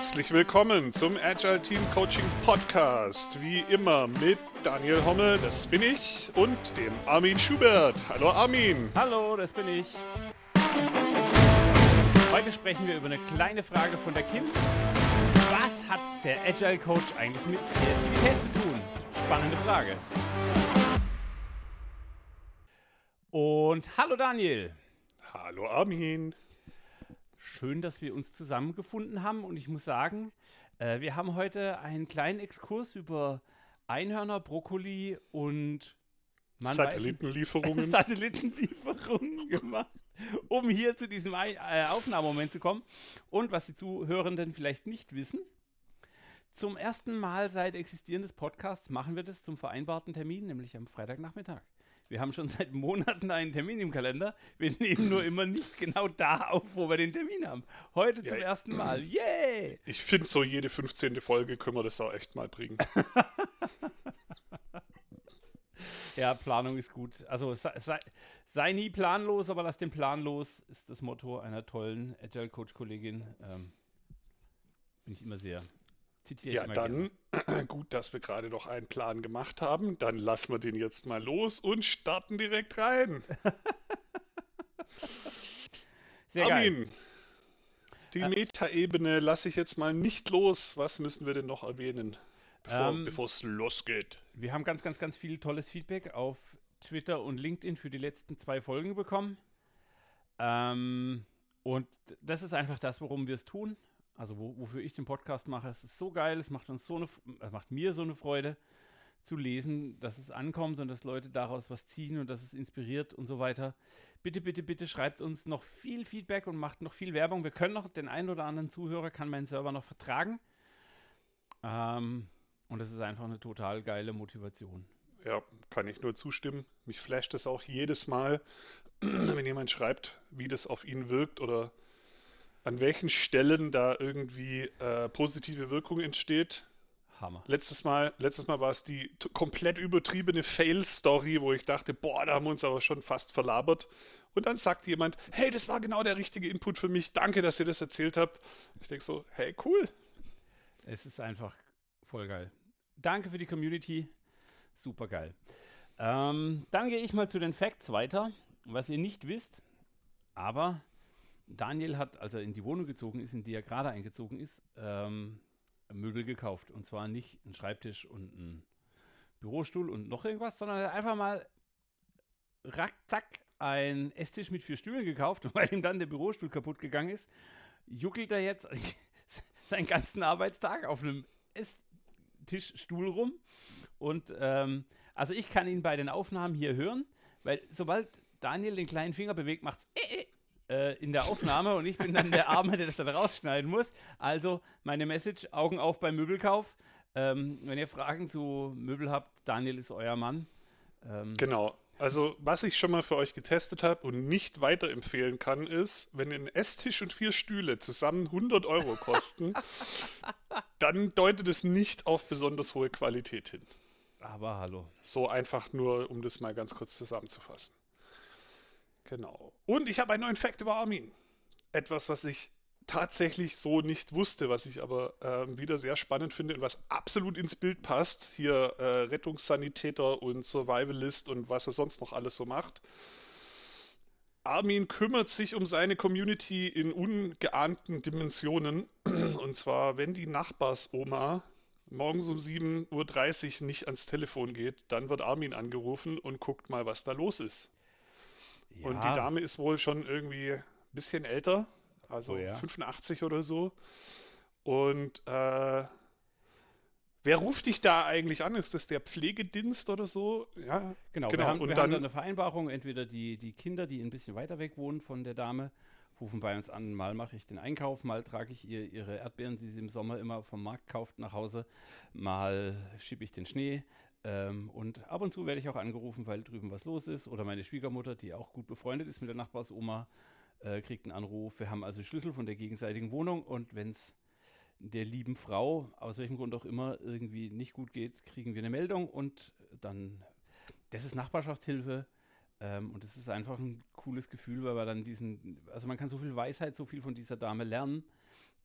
Herzlich willkommen zum Agile Team Coaching Podcast. Wie immer mit Daniel Hommel, das bin ich, und dem Armin Schubert. Hallo Armin. Hallo, das bin ich. Heute sprechen wir über eine kleine Frage von der Kim. Was hat der Agile Coach eigentlich mit Kreativität zu tun? Spannende Frage. Und hallo Daniel. Hallo Armin. Schön, dass wir uns zusammengefunden haben und ich muss sagen, äh, wir haben heute einen kleinen Exkurs über Einhörner, Brokkoli und Satellitenlieferungen. Satellitenlieferungen gemacht, um hier zu diesem Ein äh, Aufnahmemoment zu kommen. Und was die Zuhörenden vielleicht nicht wissen, zum ersten Mal seit Existieren des Podcasts machen wir das zum vereinbarten Termin, nämlich am Freitagnachmittag. Wir haben schon seit Monaten einen Termin im Kalender. Wir nehmen nur immer nicht genau da auf, wo wir den Termin haben. Heute zum ja, ersten Mal. Yay! Ich finde, so jede 15. Folge können wir das auch echt mal bringen. ja, Planung ist gut. Also sei, sei, sei, nie planlos, aber lass den Plan los, ist das Motto einer tollen Agile Coach-Kollegin. Ähm, bin ich immer sehr Zitiere ja, dann gerne. gut, dass wir gerade noch einen Plan gemacht haben. Dann lassen wir den jetzt mal los und starten direkt rein. Sehr Armin, geil. die äh, Metaebene lasse ich jetzt mal nicht los. Was müssen wir denn noch erwähnen, bevor ähm, es losgeht? Wir haben ganz, ganz, ganz viel tolles Feedback auf Twitter und LinkedIn für die letzten zwei Folgen bekommen. Ähm, und das ist einfach das, worum wir es tun also wo, wofür ich den Podcast mache. Es ist so geil, es macht uns so eine, es macht mir so eine Freude zu lesen, dass es ankommt und dass Leute daraus was ziehen und dass es inspiriert und so weiter. Bitte, bitte, bitte schreibt uns noch viel Feedback und macht noch viel Werbung. Wir können noch den einen oder anderen Zuhörer kann mein Server noch vertragen. Ähm, und das ist einfach eine total geile Motivation. Ja, kann ich nur zustimmen. Mich flasht es auch jedes Mal, wenn jemand schreibt, wie das auf ihn wirkt oder an welchen Stellen da irgendwie äh, positive Wirkung entsteht. Hammer. Letztes Mal, letztes Mal war es die komplett übertriebene Fail-Story, wo ich dachte, boah, da haben wir uns aber schon fast verlabert. Und dann sagt jemand, hey, das war genau der richtige Input für mich. Danke, dass ihr das erzählt habt. Ich denke so, hey, cool. Es ist einfach voll geil. Danke für die Community. Super geil. Ähm, dann gehe ich mal zu den Facts weiter. Was ihr nicht wisst, aber Daniel hat, als er in die Wohnung gezogen ist, in die er gerade eingezogen ist, ähm, Möbel gekauft. Und zwar nicht ein Schreibtisch und ein Bürostuhl und noch irgendwas, sondern er hat einfach mal rackzack ein Esstisch mit vier Stühlen gekauft. Und weil ihm dann der Bürostuhl kaputt gegangen ist, juckelt er jetzt seinen ganzen Arbeitstag auf einem Esstischstuhl rum. Und ähm, also ich kann ihn bei den Aufnahmen hier hören, weil sobald Daniel den kleinen Finger bewegt, macht es äh, äh, in der Aufnahme und ich bin dann der Arme, der das dann rausschneiden muss. Also meine Message, Augen auf beim Möbelkauf. Ähm, wenn ihr Fragen zu Möbel habt, Daniel ist euer Mann. Ähm, genau. Also, was ich schon mal für euch getestet habe und nicht weiterempfehlen kann, ist, wenn ein Esstisch und vier Stühle zusammen 100 Euro kosten, dann deutet es nicht auf besonders hohe Qualität hin. Aber hallo. So einfach nur, um das mal ganz kurz zusammenzufassen. Genau. Und ich habe einen neuen Fact über Armin. Etwas, was ich tatsächlich so nicht wusste, was ich aber äh, wieder sehr spannend finde und was absolut ins Bild passt. Hier äh, Rettungssanitäter und Survivalist und was er sonst noch alles so macht. Armin kümmert sich um seine Community in ungeahnten Dimensionen. Und zwar, wenn die Nachbarsoma morgens um 7.30 Uhr nicht ans Telefon geht, dann wird Armin angerufen und guckt mal, was da los ist. Ja. Und die Dame ist wohl schon irgendwie ein bisschen älter, also oh, ja. 85 oder so. Und äh, wer ruft dich da eigentlich an? Ist das der Pflegedienst oder so? Ja, genau. genau. Wir, haben, und wir dann, haben dann eine Vereinbarung, entweder die, die Kinder, die ein bisschen weiter weg wohnen von der Dame, rufen bei uns an, mal mache ich den Einkauf, mal trage ich ihr ihre Erdbeeren, die sie im Sommer immer vom Markt kauft, nach Hause, mal schiebe ich den Schnee, ähm, und ab und zu werde ich auch angerufen, weil drüben was los ist. Oder meine Schwiegermutter, die auch gut befreundet ist mit der Nachbarsoma, äh, kriegt einen Anruf. Wir haben also Schlüssel von der gegenseitigen Wohnung und wenn es der lieben Frau, aus welchem Grund auch immer, irgendwie nicht gut geht, kriegen wir eine Meldung und dann, das ist Nachbarschaftshilfe. Ähm, und es ist einfach ein cooles Gefühl, weil man dann diesen, also man kann so viel Weisheit, so viel von dieser Dame lernen.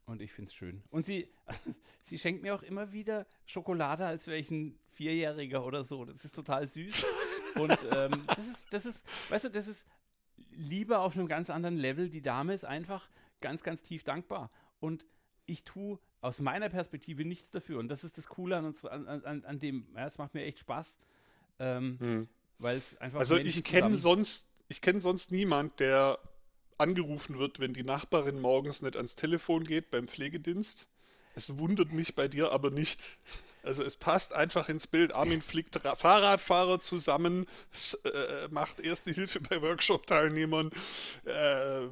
Und ich finde es schön. Und sie, sie schenkt mir auch immer wieder Schokolade, als wäre ich ein Vierjähriger oder so. Das ist total süß. Und ähm, das ist, das ist, weißt du, das ist Liebe auf einem ganz anderen Level. Die Dame ist einfach ganz, ganz tief dankbar. Und ich tue aus meiner Perspektive nichts dafür. Und das ist das Coole an, uns, an, an, an dem. Ja, es macht mir echt Spaß. Ähm, hm. Weil es einfach. Also ich kenne sonst, ich kenne sonst niemand, der angerufen wird, wenn die Nachbarin morgens nicht ans Telefon geht beim Pflegedienst. Es wundert mich bei dir aber nicht. Also es passt einfach ins Bild. Armin fliegt Fahrradfahrer zusammen, äh, macht erste Hilfe bei Workshop-Teilnehmern äh,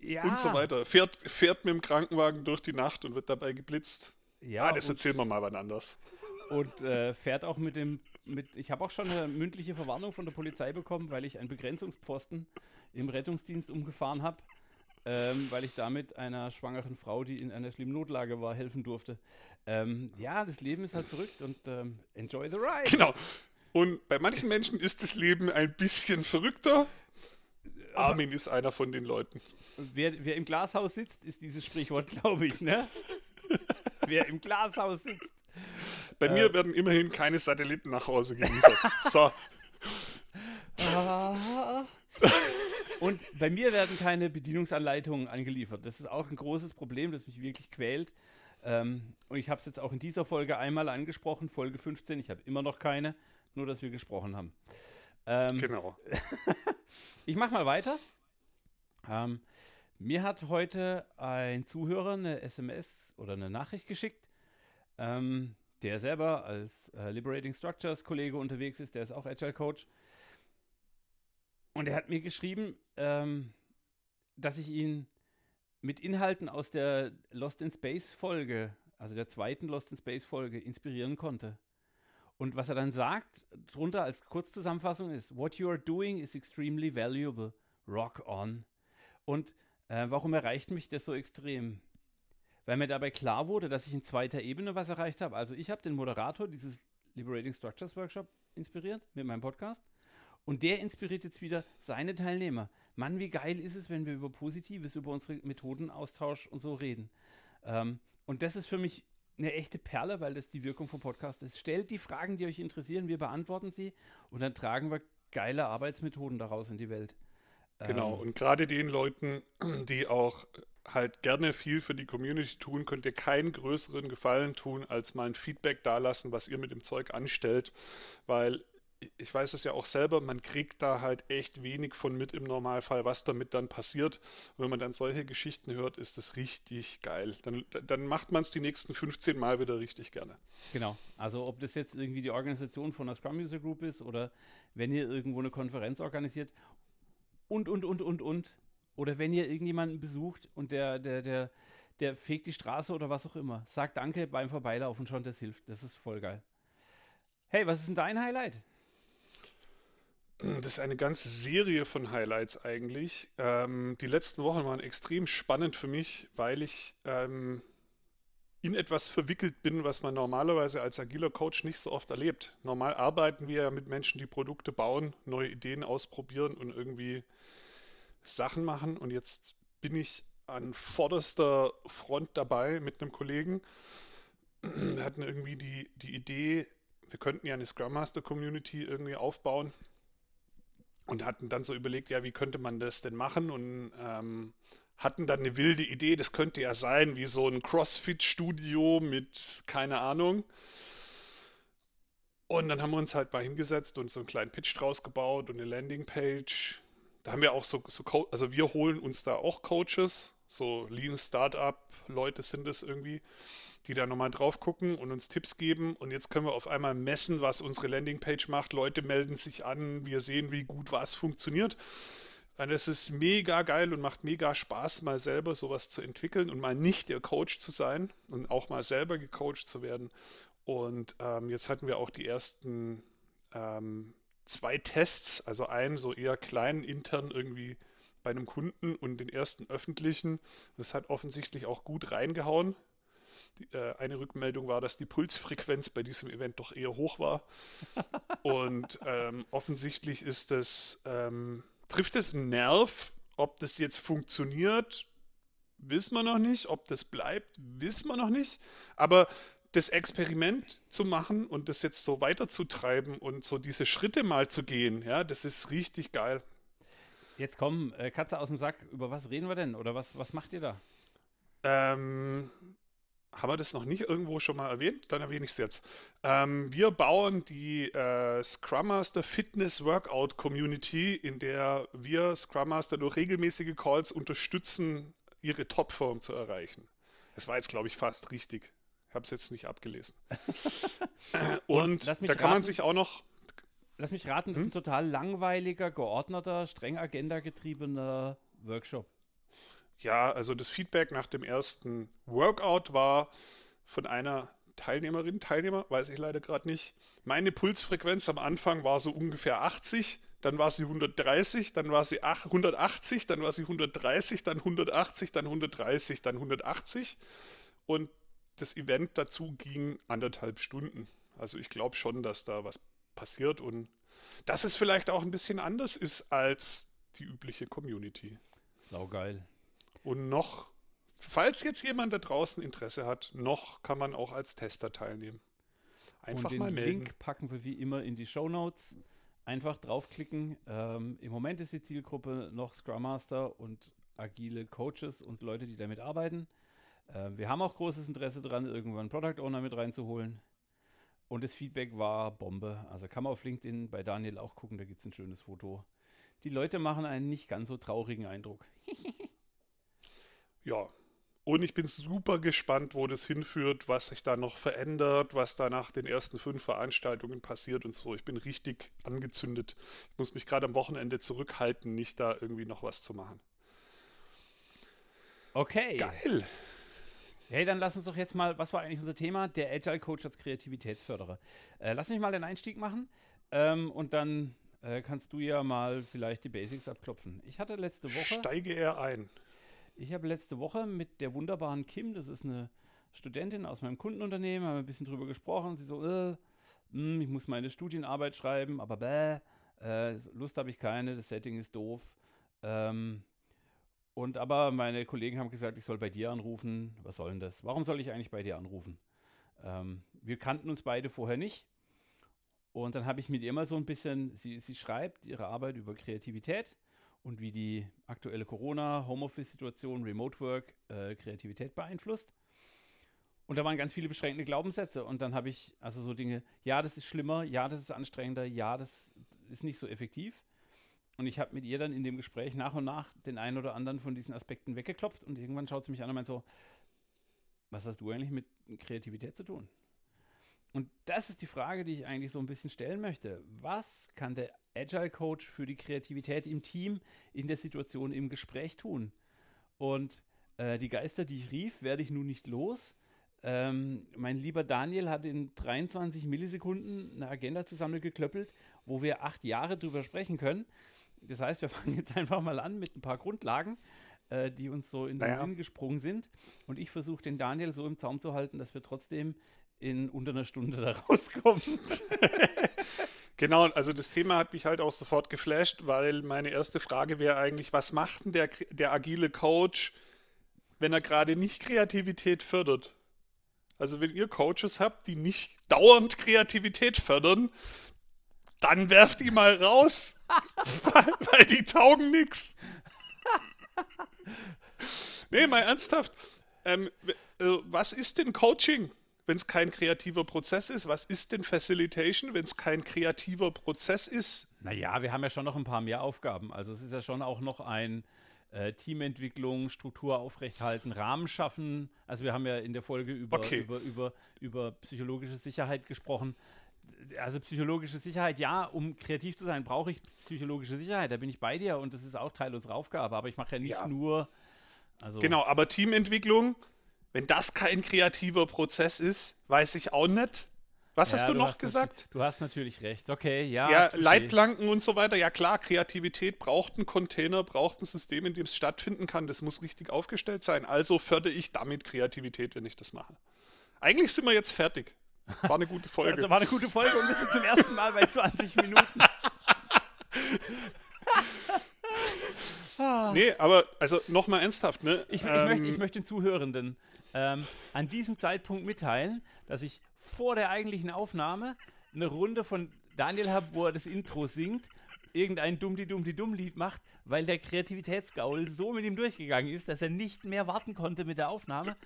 ja. und so weiter. Fährt, fährt mit dem Krankenwagen durch die Nacht und wird dabei geblitzt. Ja, ah, das erzählen wir mal wann anders. Und äh, fährt auch mit dem, mit, ich habe auch schon eine mündliche Verwarnung von der Polizei bekommen, weil ich einen Begrenzungspfosten im Rettungsdienst umgefahren habe, ähm, weil ich damit einer schwangeren Frau, die in einer schlimmen Notlage war, helfen durfte. Ähm, ja, das Leben ist halt verrückt und ähm, enjoy the ride. Genau. Und bei manchen Menschen ist das Leben ein bisschen verrückter. Armin ist einer von den Leuten. Wer, wer im Glashaus sitzt, ist dieses Sprichwort, glaube ich, ne? wer im Glashaus sitzt. Bei äh, mir werden immerhin keine Satelliten nach Hause geliefert. so. Und bei mir werden keine Bedienungsanleitungen angeliefert. Das ist auch ein großes Problem, das mich wirklich quält. Ähm, und ich habe es jetzt auch in dieser Folge einmal angesprochen, Folge 15. Ich habe immer noch keine, nur dass wir gesprochen haben. Ähm, genau. ich mache mal weiter. Ähm, mir hat heute ein Zuhörer eine SMS oder eine Nachricht geschickt, ähm, der selber als äh, Liberating Structures Kollege unterwegs ist, der ist auch Agile Coach. Und er hat mir geschrieben, ähm, dass ich ihn mit Inhalten aus der Lost in Space Folge, also der zweiten Lost in Space Folge, inspirieren konnte. Und was er dann sagt, drunter als Kurzzusammenfassung ist: What you are doing is extremely valuable. Rock on. Und äh, warum erreicht mich das so extrem? Weil mir dabei klar wurde, dass ich in zweiter Ebene was erreicht habe. Also ich habe den Moderator dieses Liberating Structures Workshop inspiriert mit meinem Podcast. Und der inspiriert jetzt wieder seine Teilnehmer. Mann, wie geil ist es, wenn wir über Positives, über unsere Methodenaustausch und so reden. Ähm, und das ist für mich eine echte Perle, weil das die Wirkung vom Podcast ist. Stellt die Fragen, die euch interessieren, wir beantworten sie und dann tragen wir geile Arbeitsmethoden daraus in die Welt. Genau, ähm, und gerade den Leuten, die auch halt gerne viel für die Community tun, könnt ihr keinen größeren Gefallen tun, als mal ein Feedback dalassen, was ihr mit dem Zeug anstellt, weil ich weiß es ja auch selber, man kriegt da halt echt wenig von mit im Normalfall, was damit dann passiert. Und wenn man dann solche Geschichten hört, ist das richtig geil. Dann, dann macht man es die nächsten 15 Mal wieder richtig gerne. Genau. Also ob das jetzt irgendwie die Organisation von einer Scrum User Group ist oder wenn ihr irgendwo eine Konferenz organisiert und, und, und, und, und. Oder wenn ihr irgendjemanden besucht und der, der, der, der fegt die Straße oder was auch immer. Sagt Danke beim Vorbeilaufen schon, das hilft. Das ist voll geil. Hey, was ist denn dein Highlight? Das ist eine ganze Serie von Highlights eigentlich. Ähm, die letzten Wochen waren extrem spannend für mich, weil ich ähm, in etwas verwickelt bin, was man normalerweise als agiler Coach nicht so oft erlebt. Normal arbeiten wir ja mit Menschen, die Produkte bauen, neue Ideen ausprobieren und irgendwie Sachen machen. Und jetzt bin ich an vorderster Front dabei mit einem Kollegen. Wir hatten irgendwie die, die Idee, wir könnten ja eine Scrum Master Community irgendwie aufbauen und hatten dann so überlegt, ja, wie könnte man das denn machen und ähm, hatten dann eine wilde Idee, das könnte ja sein wie so ein CrossFit-Studio mit keine Ahnung. Und dann haben wir uns halt mal hingesetzt und so einen kleinen Pitch draus gebaut und eine Landingpage. Da haben wir auch so, so also wir holen uns da auch Coaches, so Lean Startup Leute sind es irgendwie die da nochmal drauf gucken und uns Tipps geben. Und jetzt können wir auf einmal messen, was unsere Landingpage macht. Leute melden sich an, wir sehen, wie gut was funktioniert. Und es ist mega geil und macht mega Spaß, mal selber sowas zu entwickeln und mal nicht der Coach zu sein und auch mal selber gecoacht zu werden. Und ähm, jetzt hatten wir auch die ersten ähm, zwei Tests, also einen so eher kleinen intern irgendwie bei einem Kunden und den ersten öffentlichen. Das hat offensichtlich auch gut reingehauen. Die, äh, eine Rückmeldung war, dass die Pulsfrequenz bei diesem Event doch eher hoch war. Und ähm, offensichtlich ist das, ähm, trifft es einen Nerv, ob das jetzt funktioniert, wissen wir noch nicht. Ob das bleibt, wissen wir noch nicht. Aber das Experiment zu machen und das jetzt so weiterzutreiben und so diese Schritte mal zu gehen, ja, das ist richtig geil. Jetzt komm, äh, Katze aus dem Sack, über was reden wir denn? Oder was, was macht ihr da? Ähm, haben wir das noch nicht irgendwo schon mal erwähnt? Dann erwähne ich es jetzt. Ähm, wir bauen die äh, Scrum Master Fitness Workout Community, in der wir Scrum Master durch regelmäßige Calls unterstützen, ihre Topform zu erreichen. Das war jetzt, glaube ich, fast richtig. Ich habe es jetzt nicht abgelesen. Und, Und da kann man sich auch noch. Lass mich raten, das hm? ist ein total langweiliger, geordneter, streng agenda-getriebener Workshop. Ja, also das Feedback nach dem ersten Workout war von einer Teilnehmerin, Teilnehmer, weiß ich leider gerade nicht. Meine Pulsfrequenz am Anfang war so ungefähr 80, dann war sie 130, dann war sie 180, dann war sie 130, dann 180, dann 130, dann 180. Und das Event dazu ging anderthalb Stunden. Also ich glaube schon, dass da was passiert und dass es vielleicht auch ein bisschen anders ist als die übliche Community. Saugeil. Und noch, falls jetzt jemand da draußen Interesse hat, noch kann man auch als Tester teilnehmen. Einfach und den Link packen wir wie immer in die Show Notes. Einfach draufklicken. Ähm, Im Moment ist die Zielgruppe noch Scrum Master und agile Coaches und Leute, die damit arbeiten. Äh, wir haben auch großes Interesse daran, irgendwann Product Owner mit reinzuholen. Und das Feedback war Bombe. Also kann man auf LinkedIn bei Daniel auch gucken, da gibt es ein schönes Foto. Die Leute machen einen nicht ganz so traurigen Eindruck. ja. Und ich bin super gespannt, wo das hinführt, was sich da noch verändert, was da nach den ersten fünf Veranstaltungen passiert und so. Ich bin richtig angezündet. Ich muss mich gerade am Wochenende zurückhalten, nicht da irgendwie noch was zu machen. Okay. Geil. Hey, dann lass uns doch jetzt mal, was war eigentlich unser Thema? Der Agile Coach als Kreativitätsförderer. Äh, lass mich mal den Einstieg machen ähm, und dann äh, kannst du ja mal vielleicht die Basics abklopfen. Ich hatte letzte Woche. Steige er ein. Ich habe letzte Woche mit der wunderbaren Kim, das ist eine Studentin aus meinem Kundenunternehmen, haben wir ein bisschen drüber gesprochen. Sie so, äh, mh, hm, ich muss meine Studienarbeit schreiben, aber bäh, äh, Lust habe ich keine, das Setting ist doof. Ähm, und aber meine Kollegen haben gesagt, ich soll bei dir anrufen. Was soll denn das? Warum soll ich eigentlich bei dir anrufen? Ähm, wir kannten uns beide vorher nicht. Und dann habe ich mit ihr mal so ein bisschen, sie, sie schreibt ihre Arbeit über Kreativität und wie die aktuelle Corona, Homeoffice-Situation, Remote Work äh, Kreativität beeinflusst. Und da waren ganz viele beschränkende Glaubenssätze. Und dann habe ich also so Dinge, ja, das ist schlimmer, ja, das ist anstrengender, ja, das ist nicht so effektiv. Und ich habe mit ihr dann in dem Gespräch nach und nach den einen oder anderen von diesen Aspekten weggeklopft und irgendwann schaut sie mich an und meint so, was hast du eigentlich mit Kreativität zu tun? Und das ist die Frage, die ich eigentlich so ein bisschen stellen möchte. Was kann der Agile Coach für die Kreativität im Team, in der Situation, im Gespräch tun? Und äh, die Geister, die ich rief, werde ich nun nicht los. Ähm, mein lieber Daniel hat in 23 Millisekunden eine Agenda zusammengeklöppelt, wo wir acht Jahre drüber sprechen können. Das heißt, wir fangen jetzt einfach mal an mit ein paar Grundlagen, äh, die uns so in den naja. Sinn gesprungen sind. Und ich versuche den Daniel so im Zaum zu halten, dass wir trotzdem in unter einer Stunde da rauskommen. genau, also das Thema hat mich halt auch sofort geflasht, weil meine erste Frage wäre eigentlich, was macht denn der, der agile Coach, wenn er gerade nicht Kreativität fördert? Also wenn ihr Coaches habt, die nicht dauernd Kreativität fördern, dann werft die mal raus, weil, weil die taugen nix. nee, mal ernsthaft. Ähm, also, was ist denn Coaching, wenn es kein kreativer Prozess ist? Was ist denn Facilitation, wenn es kein kreativer Prozess ist? Naja, wir haben ja schon noch ein paar mehr Aufgaben. Also es ist ja schon auch noch ein äh, Teamentwicklung, Struktur aufrechthalten, Rahmen schaffen. Also wir haben ja in der Folge über, okay. über, über, über psychologische Sicherheit gesprochen also psychologische Sicherheit, ja, um kreativ zu sein, brauche ich psychologische Sicherheit. Da bin ich bei dir und das ist auch Teil unserer Aufgabe. Aber ich mache ja nicht ja. nur. Also genau, aber Teamentwicklung, wenn das kein kreativer Prozess ist, weiß ich auch nicht. Was ja, hast du, du noch hast gesagt? Du hast natürlich recht. Okay, ja. Ja, Leitplanken und so weiter. Ja klar, Kreativität braucht einen Container, braucht ein System, in dem es stattfinden kann. Das muss richtig aufgestellt sein. Also fördere ich damit Kreativität, wenn ich das mache. Eigentlich sind wir jetzt fertig. War eine gute Folge. Also war eine gute Folge und wir sind zum ersten Mal bei 20 Minuten. Nee, aber also nochmal ernsthaft, ne? Ich, ich, ähm, möchte, ich möchte den Zuhörenden ähm, an diesem Zeitpunkt mitteilen, dass ich vor der eigentlichen Aufnahme eine Runde von Daniel habe, wo er das Intro singt irgendein Dummdi-Dummdi-Dumm-Lied macht, weil der Kreativitätsgaul so mit ihm durchgegangen ist, dass er nicht mehr warten konnte mit der Aufnahme.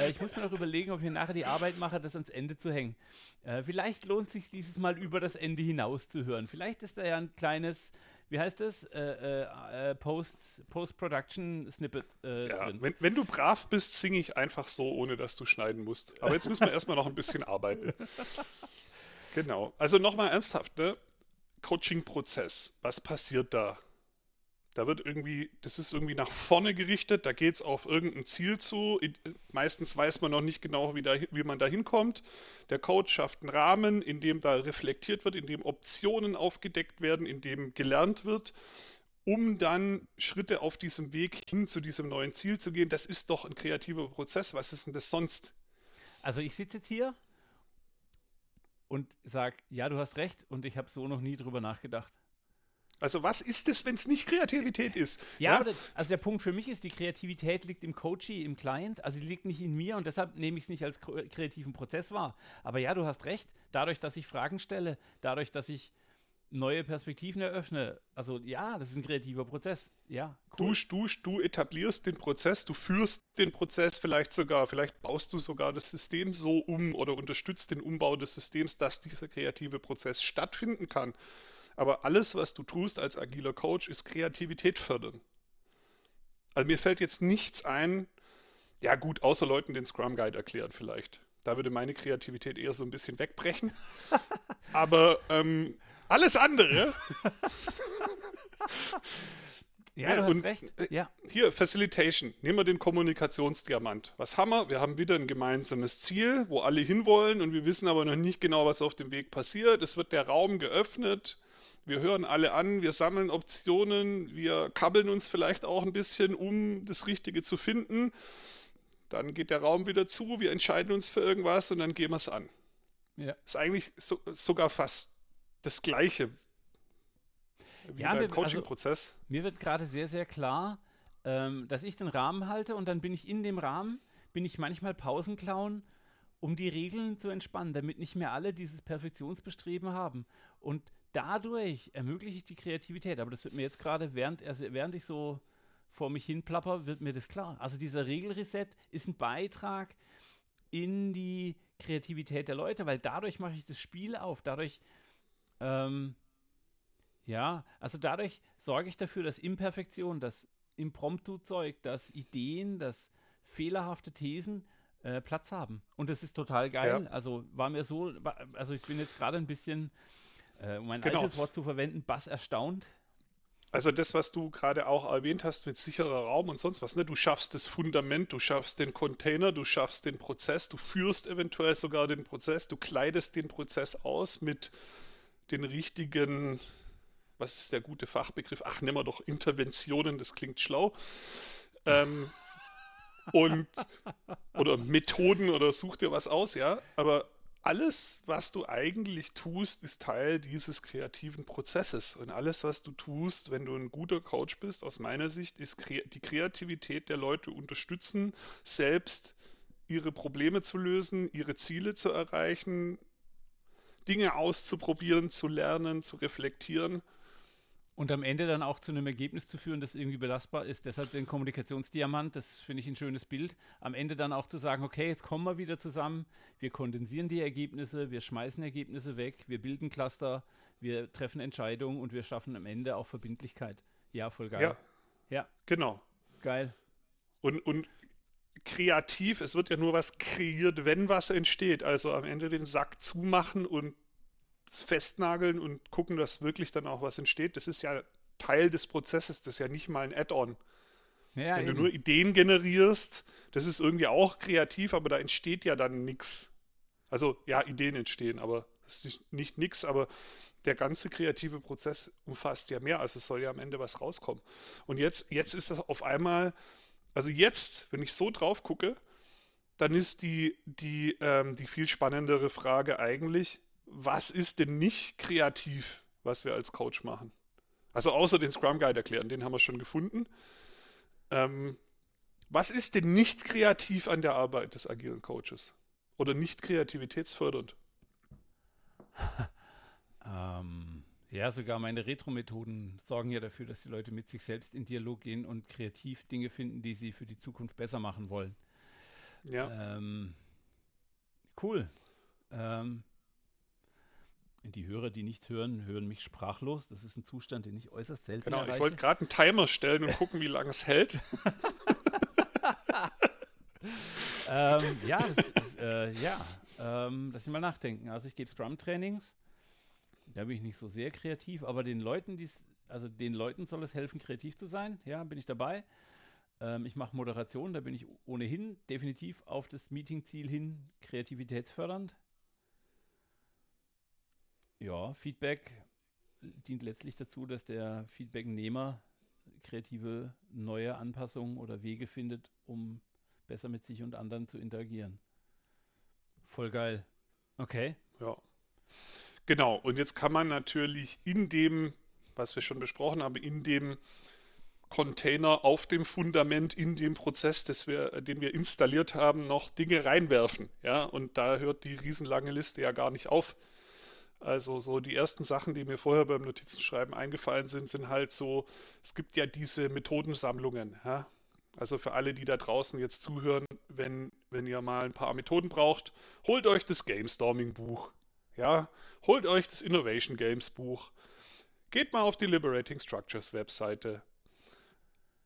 Äh, ich muss mir noch überlegen, ob ich nachher die Arbeit mache, das ans Ende zu hängen. Äh, vielleicht lohnt es sich dieses Mal über das Ende hinaus zu hören. Vielleicht ist da ja ein kleines wie heißt das? Äh, äh, äh Post, Post-Production-Snippet äh, ja, drin. Wenn, wenn, du brav bist, singe ich einfach so, ohne dass du schneiden musst. Aber jetzt müssen wir erstmal noch ein bisschen arbeiten. Genau. Also nochmal ernsthaft, ne? Coaching-Prozess. Was passiert da? Da wird irgendwie, das ist irgendwie nach vorne gerichtet, da geht es auf irgendein Ziel zu. Meistens weiß man noch nicht genau, wie, da, wie man da hinkommt. Der Coach schafft einen Rahmen, in dem da reflektiert wird, in dem Optionen aufgedeckt werden, in dem gelernt wird, um dann Schritte auf diesem Weg hin zu diesem neuen Ziel zu gehen. Das ist doch ein kreativer Prozess. Was ist denn das sonst? Also ich sitze jetzt hier und sage, ja, du hast recht und ich habe so noch nie drüber nachgedacht. Also was ist es, wenn es nicht Kreativität ist? Ja, ja? Das, also der Punkt für mich ist, die Kreativität liegt im Coachee, im Client, also die liegt nicht in mir und deshalb nehme ich es nicht als kreativen Prozess wahr. Aber ja, du hast recht, dadurch, dass ich Fragen stelle, dadurch, dass ich neue Perspektiven eröffne. Also ja, das ist ein kreativer Prozess. Ja, cool. Du, du, du etablierst den Prozess, du führst den Prozess vielleicht sogar, vielleicht baust du sogar das System so um oder unterstützt den Umbau des Systems, dass dieser kreative Prozess stattfinden kann. Aber alles, was du tust als agiler Coach, ist Kreativität fördern. Also mir fällt jetzt nichts ein, ja gut, außer Leuten den Scrum Guide erklären vielleicht. Da würde meine Kreativität eher so ein bisschen wegbrechen. Aber ähm, alles andere. ja, du hast recht. Äh, ja. Hier, Facilitation. Nehmen wir den Kommunikationsdiamant. Was haben wir? Wir haben wieder ein gemeinsames Ziel, wo alle hinwollen und wir wissen aber noch nicht genau, was auf dem Weg passiert. Es wird der Raum geöffnet. Wir hören alle an, wir sammeln Optionen, wir kabbeln uns vielleicht auch ein bisschen, um das Richtige zu finden. Dann geht der Raum wieder zu, wir entscheiden uns für irgendwas und dann gehen wir es an. Ja. Ist eigentlich so, sogar fast das Gleiche wie ja, beim also Coaching-Prozess. Also, mir wird gerade sehr, sehr klar, ähm, dass ich den Rahmen halte und dann bin ich in dem Rahmen, bin ich manchmal Pausenklauen, um die Regeln zu entspannen, damit nicht mehr alle dieses Perfektionsbestreben haben. Und dadurch ermögliche ich die Kreativität. Aber das wird mir jetzt gerade, während, während ich so vor mich hin plapper, wird mir das klar. Also dieser Regelreset ist ein Beitrag in die Kreativität der Leute, weil dadurch mache ich das Spiel auf, dadurch ähm, ja, also dadurch sorge ich dafür, dass Imperfektion, das Impromptu-Zeug, dass Ideen, dass fehlerhafte Thesen äh, Platz haben. Und das ist total geil. Ja. Also war mir so, also ich bin jetzt gerade ein bisschen, äh, um ein genau. altes Wort zu verwenden, bass erstaunt. Also das, was du gerade auch erwähnt hast mit sicherer Raum und sonst was, ne? Du schaffst das Fundament, du schaffst den Container, du schaffst den Prozess, du führst eventuell sogar den Prozess, du kleidest den Prozess aus mit den richtigen, was ist der gute Fachbegriff? Ach, nehmen wir doch Interventionen, das klingt schlau. Ähm, und oder Methoden oder such dir was aus, ja. Aber alles, was du eigentlich tust, ist Teil dieses kreativen Prozesses. Und alles, was du tust, wenn du ein guter Coach bist, aus meiner Sicht, ist die Kreativität der Leute unterstützen, selbst ihre Probleme zu lösen, ihre Ziele zu erreichen, Dinge auszuprobieren, zu lernen, zu reflektieren. Und am Ende dann auch zu einem Ergebnis zu führen, das irgendwie belastbar ist. Deshalb den Kommunikationsdiamant, das finde ich ein schönes Bild. Am Ende dann auch zu sagen, okay, jetzt kommen wir wieder zusammen, wir kondensieren die Ergebnisse, wir schmeißen Ergebnisse weg, wir bilden Cluster, wir treffen Entscheidungen und wir schaffen am Ende auch Verbindlichkeit. Ja, voll geil. Ja, ja. genau. Geil. Und, und kreativ, es wird ja nur was kreiert, wenn was entsteht. Also am Ende den Sack zumachen und festnageln und gucken, dass wirklich dann auch was entsteht. Das ist ja Teil des Prozesses, das ist ja nicht mal ein Add-on. Ja, wenn eben. du nur Ideen generierst, das ist irgendwie auch kreativ, aber da entsteht ja dann nichts. Also ja, Ideen entstehen, aber das ist nicht nichts, aber der ganze kreative Prozess umfasst ja mehr, also es soll ja am Ende was rauskommen. Und jetzt, jetzt ist das auf einmal also jetzt, wenn ich so drauf gucke, dann ist die, die, ähm, die viel spannendere Frage eigentlich, was ist denn nicht kreativ, was wir als Coach machen? Also außer den Scrum Guide erklären, den haben wir schon gefunden. Ähm, was ist denn nicht kreativ an der Arbeit des agilen Coaches? Oder nicht kreativitätsfördernd? ähm, ja, sogar meine Retro-Methoden sorgen ja dafür, dass die Leute mit sich selbst in Dialog gehen und kreativ Dinge finden, die sie für die Zukunft besser machen wollen. Ja. Ähm, cool. Ähm, die Hörer, die nichts hören, hören mich sprachlos. Das ist ein Zustand, den ich äußerst selten Genau, erreiche. ich wollte gerade einen Timer stellen und gucken, wie lange es hält. ähm, ja, das ist, äh, ja ähm, lass ich mal nachdenken. Also ich gebe Scrum-Trainings, da bin ich nicht so sehr kreativ, aber den Leuten, die's, also den Leuten soll es helfen, kreativ zu sein. Ja, bin ich dabei. Ähm, ich mache Moderation, da bin ich ohnehin definitiv auf das Meetingziel hin kreativitätsfördernd. Ja, Feedback dient letztlich dazu, dass der Feedbacknehmer kreative neue Anpassungen oder Wege findet, um besser mit sich und anderen zu interagieren. Voll geil. Okay. Ja. Genau, und jetzt kann man natürlich in dem, was wir schon besprochen haben, in dem Container auf dem Fundament, in dem Prozess, wir, den wir installiert haben, noch Dinge reinwerfen. Ja, und da hört die riesenlange Liste ja gar nicht auf. Also so die ersten Sachen, die mir vorher beim Notizenschreiben eingefallen sind, sind halt so, es gibt ja diese Methodensammlungen. Ja? Also für alle, die da draußen jetzt zuhören, wenn, wenn ihr mal ein paar Methoden braucht, holt euch das Gamestorming Buch. Ja, holt euch das Innovation Games Buch. Geht mal auf die Liberating Structures Webseite.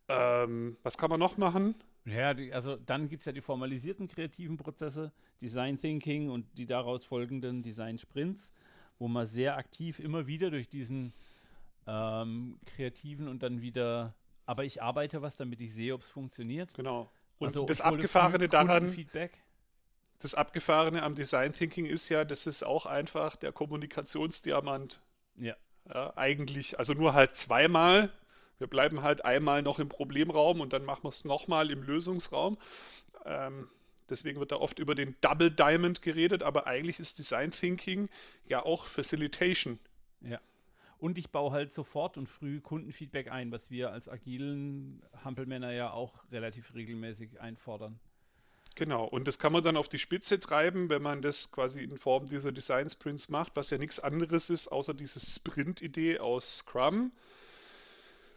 Ähm, was kann man noch machen? Ja, die, also dann gibt es ja die formalisierten kreativen Prozesse, Design Thinking und die daraus folgenden Design Sprints, wo man sehr aktiv immer wieder durch diesen ähm, kreativen und dann wieder aber ich arbeite was, damit ich sehe, ob es funktioniert. Genau. Und also, das Abgefahrene daran, Feedback. das Abgefahrene am Design Thinking ist ja, das ist auch einfach der Kommunikationsdiamant. Ja. ja. Eigentlich, also nur halt zweimal. Wir bleiben halt einmal noch im Problemraum und dann machen wir es nochmal im Lösungsraum. Ähm, deswegen wird da oft über den Double Diamond geredet, aber eigentlich ist Design Thinking ja auch Facilitation. Ja. Und ich baue halt sofort und früh Kundenfeedback ein, was wir als agilen Hampelmänner ja auch relativ regelmäßig einfordern. Genau, und das kann man dann auf die Spitze treiben, wenn man das quasi in Form dieser Design Sprints macht, was ja nichts anderes ist, außer diese Sprint-Idee aus Scrum.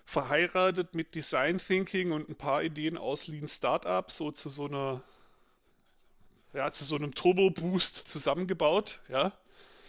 Verheiratet mit Design Thinking und ein paar Ideen aus Lean Startup, so zu so einer, ja, zu so einem Turbo-Boost zusammengebaut, ja.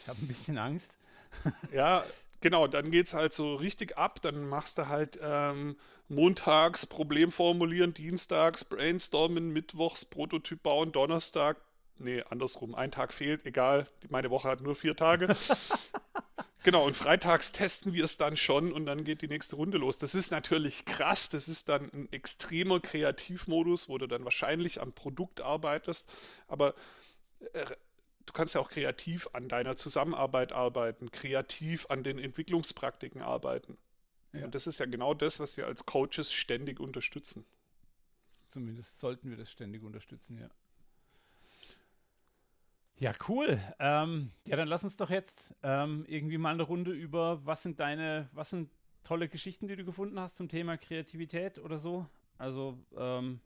Ich habe ein bisschen Angst. ja, Genau, dann geht es halt so richtig ab. Dann machst du halt ähm, montags Problem formulieren, dienstags brainstormen, mittwochs Prototyp bauen, Donnerstag, nee, andersrum, ein Tag fehlt, egal, meine Woche hat nur vier Tage. genau, und freitags testen wir es dann schon und dann geht die nächste Runde los. Das ist natürlich krass, das ist dann ein extremer Kreativmodus, wo du dann wahrscheinlich am Produkt arbeitest, aber äh, du kannst ja auch kreativ an deiner Zusammenarbeit arbeiten, kreativ an den Entwicklungspraktiken arbeiten. Ja. Und das ist ja genau das, was wir als Coaches ständig unterstützen. Zumindest sollten wir das ständig unterstützen, ja. Ja, cool. Ähm, ja, dann lass uns doch jetzt ähm, irgendwie mal eine Runde über, was sind deine, was sind tolle Geschichten, die du gefunden hast zum Thema Kreativität oder so. Also, ähm,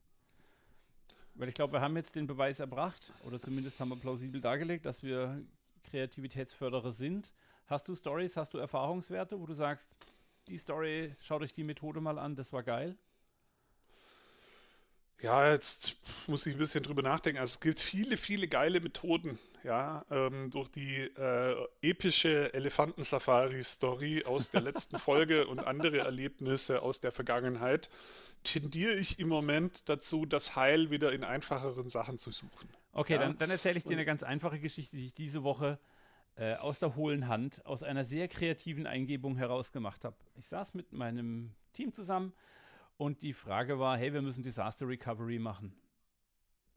weil ich glaube, wir haben jetzt den Beweis erbracht, oder zumindest haben wir plausibel dargelegt, dass wir Kreativitätsförderer sind. Hast du Stories, hast du Erfahrungswerte, wo du sagst, die Story, schaut euch die Methode mal an, das war geil? Ja, jetzt muss ich ein bisschen drüber nachdenken. Also es gibt viele, viele geile Methoden, ja, ähm, durch die äh, epische Elefanten-Safari-Story aus der letzten Folge und andere Erlebnisse aus der Vergangenheit tendiere ich im Moment dazu, das Heil wieder in einfacheren Sachen zu suchen. Okay, ja? dann, dann erzähle ich dir eine ganz einfache Geschichte, die ich diese Woche äh, aus der hohlen Hand, aus einer sehr kreativen Eingebung herausgemacht habe. Ich saß mit meinem Team zusammen und die Frage war, hey, wir müssen Disaster Recovery machen.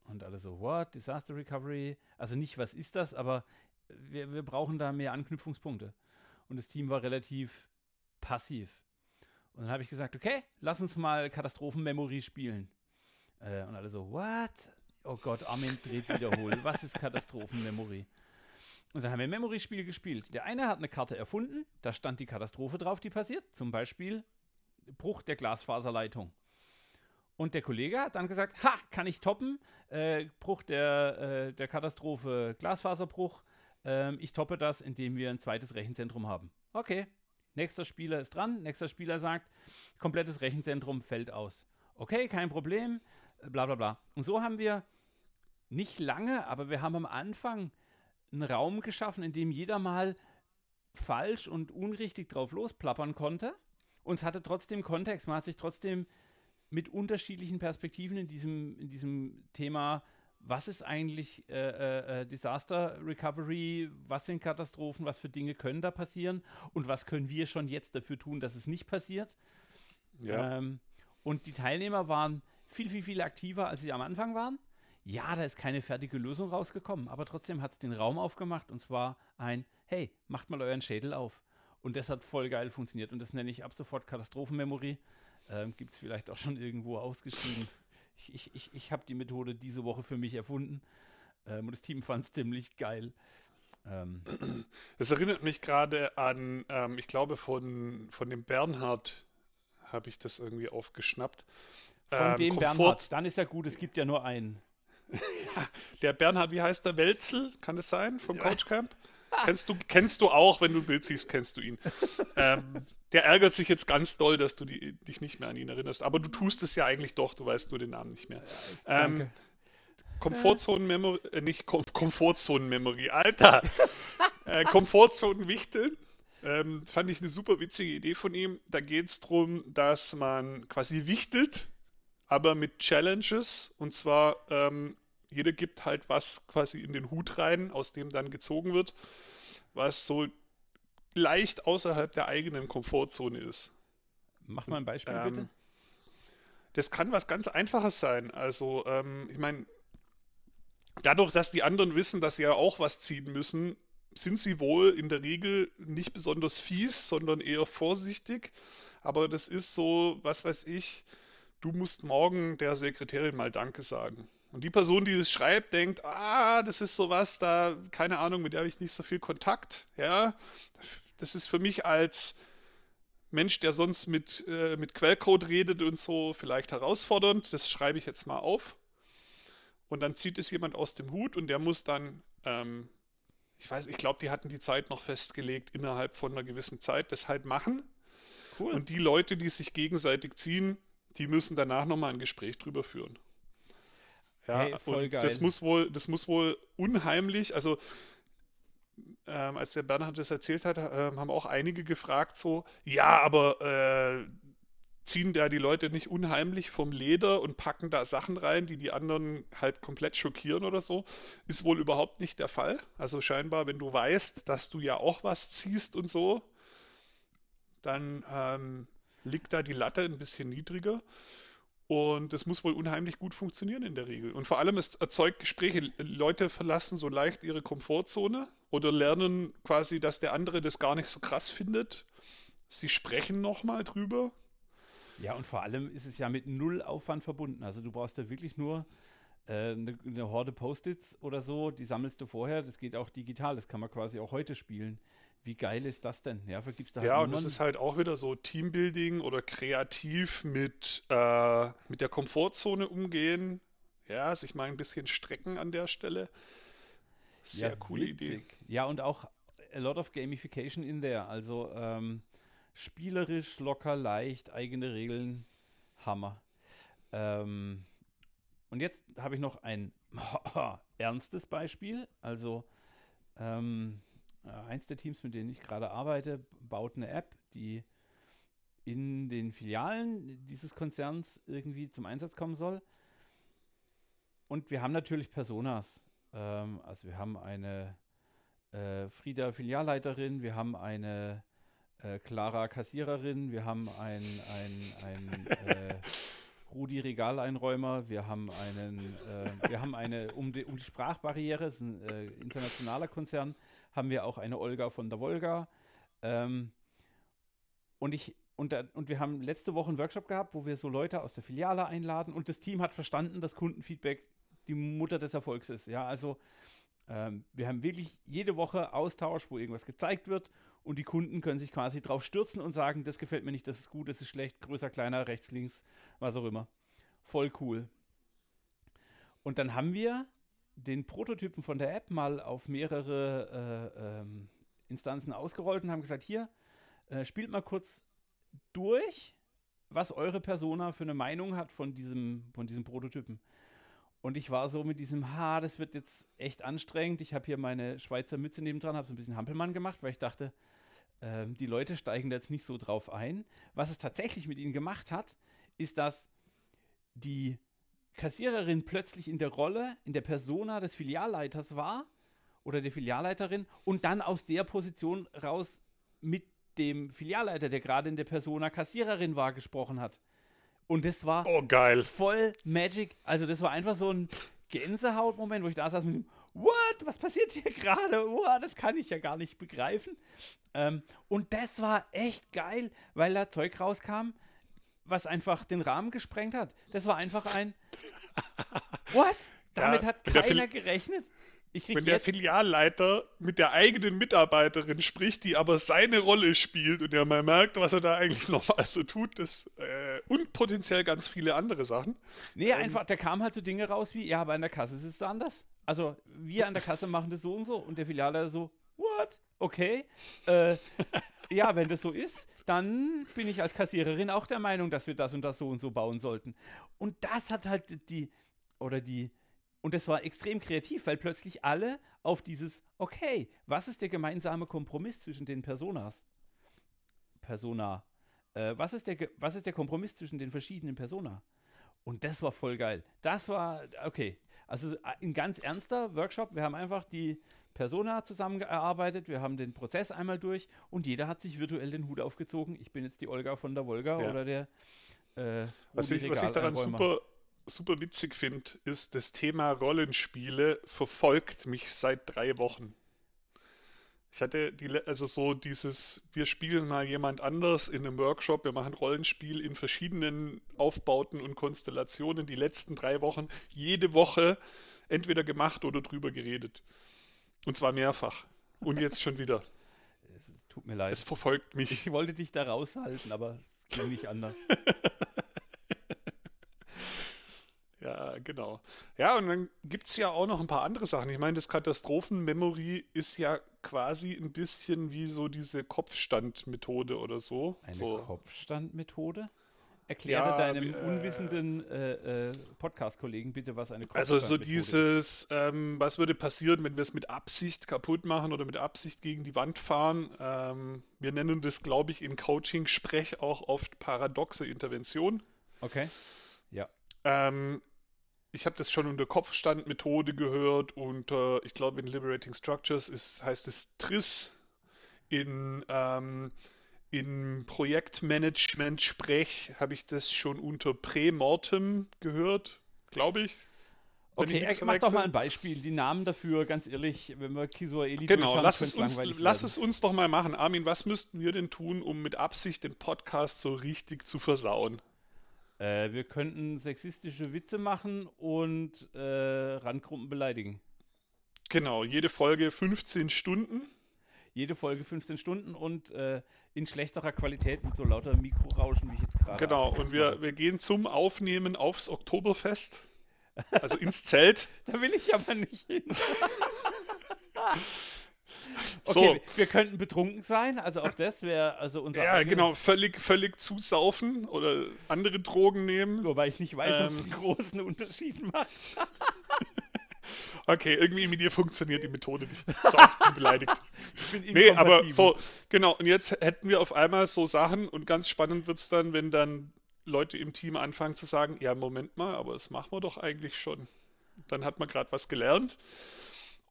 Und alle so, what? Disaster Recovery? Also nicht, was ist das, aber wir, wir brauchen da mehr Anknüpfungspunkte. Und das Team war relativ passiv. Und dann habe ich gesagt, okay, lass uns mal Katastrophenmemory spielen. Äh, und alle so, what? Oh Gott, Armin dreht wiederholen. Was ist Katastrophenmemory? Und Und dann haben wir ein Memory-Spiel gespielt. Der eine hat eine Karte erfunden, da stand die Katastrophe drauf, die passiert. Zum Beispiel Bruch der Glasfaserleitung. Und der Kollege hat dann gesagt, ha, kann ich toppen, äh, Bruch der, äh, der Katastrophe, Glasfaserbruch. Äh, ich toppe das, indem wir ein zweites Rechenzentrum haben. Okay, nächster Spieler ist dran, nächster Spieler sagt, komplettes Rechenzentrum fällt aus. Okay, kein Problem, bla bla bla. Und so haben wir nicht lange, aber wir haben am Anfang einen Raum geschaffen, in dem jeder mal falsch und unrichtig drauf losplappern konnte. Und es hatte trotzdem Kontext, man hat sich trotzdem mit unterschiedlichen Perspektiven in diesem, in diesem Thema, was ist eigentlich äh, äh, äh, Disaster Recovery, was sind Katastrophen, was für Dinge können da passieren und was können wir schon jetzt dafür tun, dass es nicht passiert. Ja. Ähm, und die Teilnehmer waren viel, viel, viel aktiver, als sie am Anfang waren. Ja, da ist keine fertige Lösung rausgekommen, aber trotzdem hat es den Raum aufgemacht und zwar ein, hey, macht mal euren Schädel auf. Und das hat voll geil funktioniert und das nenne ich ab sofort Katastrophenmemory. Ähm, Gibt es vielleicht auch schon irgendwo ausgeschrieben. Ich, ich, ich, ich habe die Methode diese Woche für mich erfunden ähm, und das Team fand es ziemlich geil. Ähm. Es erinnert mich gerade an, ähm, ich glaube, von, von dem Bernhard habe ich das irgendwie aufgeschnappt. Von ähm, dem Komfort Bernhard, dann ist ja gut, es gibt ja nur einen. ja, der Bernhard, wie heißt der? Welzel, kann es sein, vom Coach Camp? Kennst, du, kennst du auch, wenn du ein Bild siehst, kennst du ihn. Ähm, der ärgert sich jetzt ganz doll, dass du die, dich nicht mehr an ihn erinnerst. Aber du tust es ja eigentlich doch, du weißt nur den Namen nicht mehr. Ja, ähm, Komfortzonen-Memory, äh, nicht Kom Komfortzonen-Memory, Alter! äh, Komfortzonen-Wichteln. Ähm, fand ich eine super witzige Idee von ihm. Da geht es darum, dass man quasi wichtelt, aber mit Challenges. Und zwar, ähm, jeder gibt halt was quasi in den Hut rein, aus dem dann gezogen wird, was so leicht außerhalb der eigenen Komfortzone ist. Mach mal ein Beispiel ähm, bitte. Das kann was ganz Einfaches sein. Also, ähm, ich meine, dadurch, dass die anderen wissen, dass sie ja auch was ziehen müssen, sind sie wohl in der Regel nicht besonders fies, sondern eher vorsichtig. Aber das ist so, was weiß ich, du musst morgen der Sekretärin mal Danke sagen. Und die Person, die das schreibt, denkt, ah, das ist sowas, da, keine Ahnung, mit der habe ich nicht so viel Kontakt. Ja, das ist für mich als Mensch, der sonst mit, äh, mit Quellcode redet und so, vielleicht herausfordernd. Das schreibe ich jetzt mal auf. Und dann zieht es jemand aus dem Hut und der muss dann, ähm, ich weiß, ich glaube, die hatten die Zeit noch festgelegt, innerhalb von einer gewissen Zeit das halt machen. Cool. Und die Leute, die sich gegenseitig ziehen, die müssen danach nochmal ein Gespräch drüber führen. Ja, hey, und geil. das muss wohl, das muss wohl unheimlich, also ähm, als der Bernhard das erzählt hat, äh, haben auch einige gefragt, so, ja, aber äh, ziehen da die Leute nicht unheimlich vom Leder und packen da Sachen rein, die die anderen halt komplett schockieren oder so. Ist wohl überhaupt nicht der Fall. Also scheinbar, wenn du weißt, dass du ja auch was ziehst und so, dann ähm, liegt da die Latte ein bisschen niedriger. Und das muss wohl unheimlich gut funktionieren in der Regel. Und vor allem, es erzeugt Gespräche. Leute verlassen so leicht ihre Komfortzone oder lernen quasi, dass der andere das gar nicht so krass findet. Sie sprechen nochmal drüber. Ja, und vor allem ist es ja mit null Aufwand verbunden. Also du brauchst da wirklich nur äh, eine, eine Horde Post-its oder so, die sammelst du vorher. Das geht auch digital, das kann man quasi auch heute spielen. Wie geil ist das denn? Ja, vergibst du halt Ja, und es ist halt auch wieder so Teambuilding oder kreativ mit, äh, mit der Komfortzone umgehen. Ja, sich mal ein bisschen strecken an der Stelle. Sehr ja, coole witzig. Idee. Ja, und auch a lot of gamification in there. Also ähm, spielerisch, locker, leicht, eigene Regeln. Hammer. Ähm, und jetzt habe ich noch ein ernstes Beispiel. Also ähm, äh, eins der Teams, mit denen ich gerade arbeite, baut eine App, die in den Filialen dieses Konzerns irgendwie zum Einsatz kommen soll. Und wir haben natürlich Personas. Ähm, also wir haben eine äh, Frieda Filialleiterin, wir haben eine äh, Clara Kassiererin, wir haben einen ein, äh, Rudi Regaleinräumer, wir haben einen, äh, wir haben eine, um die, um die Sprachbarriere, ist ein äh, internationaler Konzern, haben wir auch eine Olga von der Wolga. Ähm, und ich und, da, und wir haben letzte Woche einen Workshop gehabt, wo wir so Leute aus der Filiale einladen und das Team hat verstanden, dass Kundenfeedback die Mutter des Erfolgs ist. Ja, also Ähm, wir haben wirklich jede Woche Austausch, wo irgendwas gezeigt wird und die Kunden können sich quasi drauf stürzen und sagen, das gefällt mir nicht, das ist gut, das ist schlecht, größer, kleiner, rechts, links, was auch immer. Voll cool. Und dann haben wir den Prototypen von der App mal auf mehrere äh, ähm, Instanzen ausgerollt und haben gesagt, hier, äh, spielt mal kurz durch, was eure Persona für eine Meinung hat von diesem, von diesem Prototypen. Und ich war so mit diesem, ha, das wird jetzt echt anstrengend. Ich habe hier meine Schweizer Mütze nebendran, habe so ein bisschen Hampelmann gemacht, weil ich dachte, äh, die Leute steigen da jetzt nicht so drauf ein. Was es tatsächlich mit ihnen gemacht hat, ist, dass die Kassiererin plötzlich in der Rolle, in der Persona des Filialleiters war oder der Filialleiterin und dann aus der Position raus mit dem Filialleiter, der gerade in der Persona Kassiererin war, gesprochen hat. Und das war oh, geil. voll Magic. Also das war einfach so ein Gänsehautmoment, wo ich da saß mit dem What? Was passiert hier gerade? Wow, das kann ich ja gar nicht begreifen. Ähm, und das war echt geil, weil da Zeug rauskam, was einfach den Rahmen gesprengt hat. Das war einfach ein What? Damit ja, hat keiner gerechnet. Wenn der Filialleiter mit der eigenen Mitarbeiterin spricht, die aber seine Rolle spielt und er mal merkt, was er da eigentlich nochmal so tut, das, äh, und potenziell ganz viele andere Sachen. Nee, ähm, einfach, da kamen halt so Dinge raus wie, ja, aber an der Kasse ist es anders. Also, wir an der Kasse machen das so und so und der Filialleiter so, what? Okay. Äh, ja, wenn das so ist, dann bin ich als Kassiererin auch der Meinung, dass wir das und das so und so bauen sollten. Und das hat halt die, oder die, und das war extrem kreativ, weil plötzlich alle auf dieses, okay, was ist der gemeinsame Kompromiss zwischen den Personas? Persona. Äh, was, ist der, was ist der Kompromiss zwischen den verschiedenen Persona? Und das war voll geil. Das war, okay. Also äh, ein ganz ernster Workshop. Wir haben einfach die Persona zusammengearbeitet, wir haben den Prozess einmal durch und jeder hat sich virtuell den Hut aufgezogen. Ich bin jetzt die Olga von der Wolga ja. oder der. Äh, was, ich, was ich daran super super witzig finde, ist, das Thema Rollenspiele verfolgt mich seit drei Wochen. Ich hatte die, also so dieses, wir spielen mal jemand anders in einem Workshop, wir machen Rollenspiel in verschiedenen Aufbauten und Konstellationen die letzten drei Wochen, jede Woche entweder gemacht oder drüber geredet. Und zwar mehrfach. Und jetzt schon wieder. Es tut mir leid. Es verfolgt mich. Ich wollte dich da raushalten, aber es ging nicht anders. Ja, genau. Ja, und dann gibt es ja auch noch ein paar andere Sachen. Ich meine, das Katastrophenmemory ist ja quasi ein bisschen wie so diese Kopfstandmethode oder so. Eine so. Kopfstandmethode? Erkläre ja, deinem äh, unwissenden äh, äh, Podcast-Kollegen bitte, was eine ist. Also so dieses, ähm, was würde passieren, wenn wir es mit Absicht kaputt machen oder mit Absicht gegen die Wand fahren? Ähm, wir nennen das, glaube ich, im Coaching-Sprech auch oft paradoxe Intervention. Okay. Ja. Ähm, ich habe das schon unter Kopfstandmethode gehört und ich glaube in Liberating Structures ist, heißt es TRIS. In, ähm, im Projektmanagement-Sprech habe ich das schon unter Prämortem gehört, glaube ich. Okay, mach doch mal ein Beispiel. Die Namen dafür, ganz ehrlich, wenn wir Kisuaeli Genau, lass, es uns, lass es uns doch mal machen. Armin, was müssten wir denn tun, um mit Absicht den Podcast so richtig zu versauen? Äh, wir könnten sexistische Witze machen und äh, Randgruppen beleidigen. Genau, jede Folge 15 Stunden. Jede Folge 15 Stunden und äh, in schlechterer Qualität mit so lauter Mikrorauschen, wie ich jetzt gerade. Genau, und wir, wir gehen zum Aufnehmen aufs Oktoberfest. Also ins Zelt. da will ich aber nicht hin. Okay, so. wir, könnten betrunken sein, also auch das wäre also unser. Ja, genau, völlig, völlig zusaufen oder andere Drogen nehmen. Wobei ich nicht weiß, ähm. ob es einen großen Unterschied macht. okay, irgendwie mit dir funktioniert die Methode nicht. So, ich bin beleidigt. ich bin nee, aber so, genau, und jetzt hätten wir auf einmal so Sachen und ganz spannend wird es dann, wenn dann Leute im Team anfangen zu sagen, ja, Moment mal, aber das machen wir doch eigentlich schon. Dann hat man gerade was gelernt.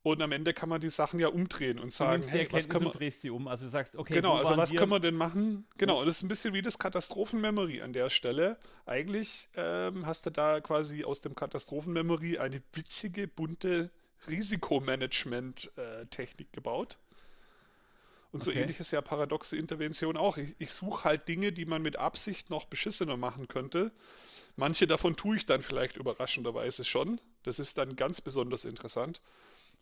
Und am Ende kann man die Sachen ja umdrehen und sagen, du hey, was können wir... und drehst die um. Also du sagst, okay, genau, also was wir... können wir denn machen? Genau, das ist ein bisschen wie das Katastrophenmemory an der Stelle. Eigentlich ähm, hast du da quasi aus dem Katastrophenmemory eine witzige, bunte Risikomanagement-Technik gebaut. Und so okay. ähnlich ist ja paradoxe Intervention auch. Ich, ich suche halt Dinge, die man mit Absicht noch beschissener machen könnte. Manche davon tue ich dann vielleicht überraschenderweise schon. Das ist dann ganz besonders interessant.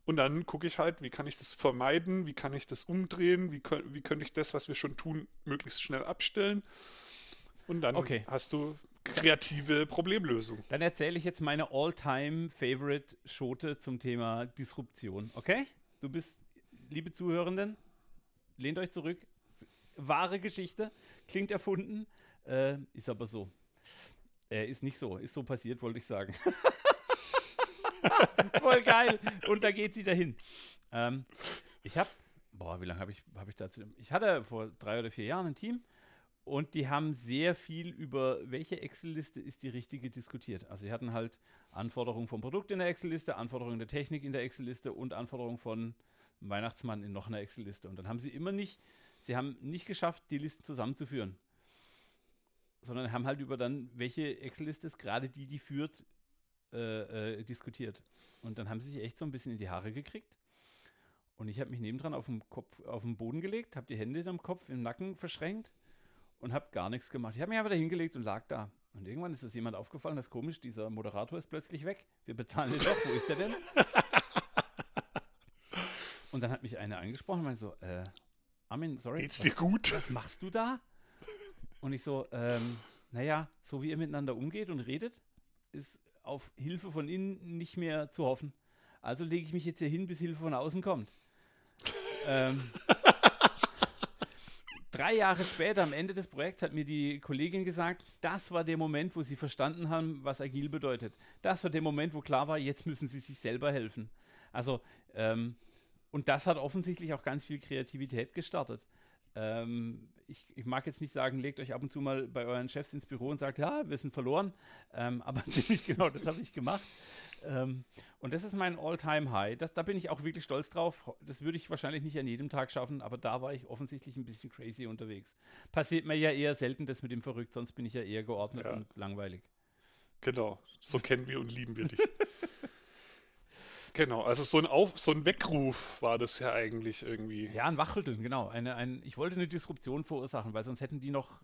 Und dann gucke ich halt, wie kann ich das vermeiden, wie kann ich das umdrehen, wie, wie könnte ich das, was wir schon tun, möglichst schnell abstellen. Und dann Okay. hast du kreative Problemlösung. Dann erzähle ich jetzt meine All-Time-Favorite-Schote zum Thema Disruption. Okay? Du bist, liebe Zuhörenden, lehnt euch zurück. Wahre Geschichte, klingt erfunden, äh, ist aber so. Äh, ist nicht so, ist so passiert, wollte ich sagen. Voll geil. Und da geht sie dahin. Ähm, ich habe, boah, wie lange habe ich, hab ich dazu? Ich hatte vor drei oder vier Jahren ein Team und die haben sehr viel über, welche Excel-Liste ist die richtige diskutiert. Also sie hatten halt Anforderungen vom Produkt in der Excel-Liste, Anforderungen der Technik in der Excel-Liste und Anforderungen von Weihnachtsmann in noch einer Excel-Liste. Und dann haben sie immer nicht, sie haben nicht geschafft, die Listen zusammenzuführen. Sondern haben halt über dann, welche Excel-Liste ist gerade die, die führt, äh, äh, diskutiert. Und dann haben sie sich echt so ein bisschen in die Haare gekriegt. Und ich habe mich nebendran auf dem Kopf, auf den Boden gelegt, habe die Hände am Kopf, im Nacken verschränkt und habe gar nichts gemacht. Ich habe mich einfach da hingelegt und lag da. Und irgendwann ist es jemand aufgefallen, das ist komisch, dieser Moderator ist plötzlich weg. Wir bezahlen den doch, wo ist der denn? Und dann hat mich einer angesprochen und meinte so, äh, Armin, sorry. Geht's was- dir gut? was machst du da? Und ich so, ähm, naja, so wie ihr miteinander umgeht und redet, ist auf Hilfe von innen nicht mehr zu hoffen. Also lege ich mich jetzt hier hin, bis Hilfe von außen kommt. ähm, drei Jahre später, am Ende des Projekts, hat mir die Kollegin gesagt, das war der Moment, wo sie verstanden haben, was agil bedeutet. Das war der Moment, wo klar war, jetzt müssen sie sich selber helfen. Also, ähm, und das hat offensichtlich auch ganz viel Kreativität gestartet. Ähm, ich, ich mag jetzt nicht sagen, legt euch ab und zu mal bei euren Chefs ins Büro und sagt, ja, wir sind verloren. Ähm, aber ziemlich genau das habe ich gemacht. Ähm, und das ist mein All-Time-High. Da bin ich auch wirklich stolz drauf. Das würde ich wahrscheinlich nicht an jedem Tag schaffen, aber da war ich offensichtlich ein bisschen crazy unterwegs. Passiert mir ja eher selten das mit dem Verrückt, sonst bin ich ja eher geordnet Ja. und langweilig. Genau, so kennen wir und lieben wir dich. genau, also so ein, Auf, so ein Weckruf war das ja eigentlich irgendwie. Ja, ein Wachrütteln, genau. Eine, ein, ich wollte eine Disruption verursachen, weil sonst hätten die noch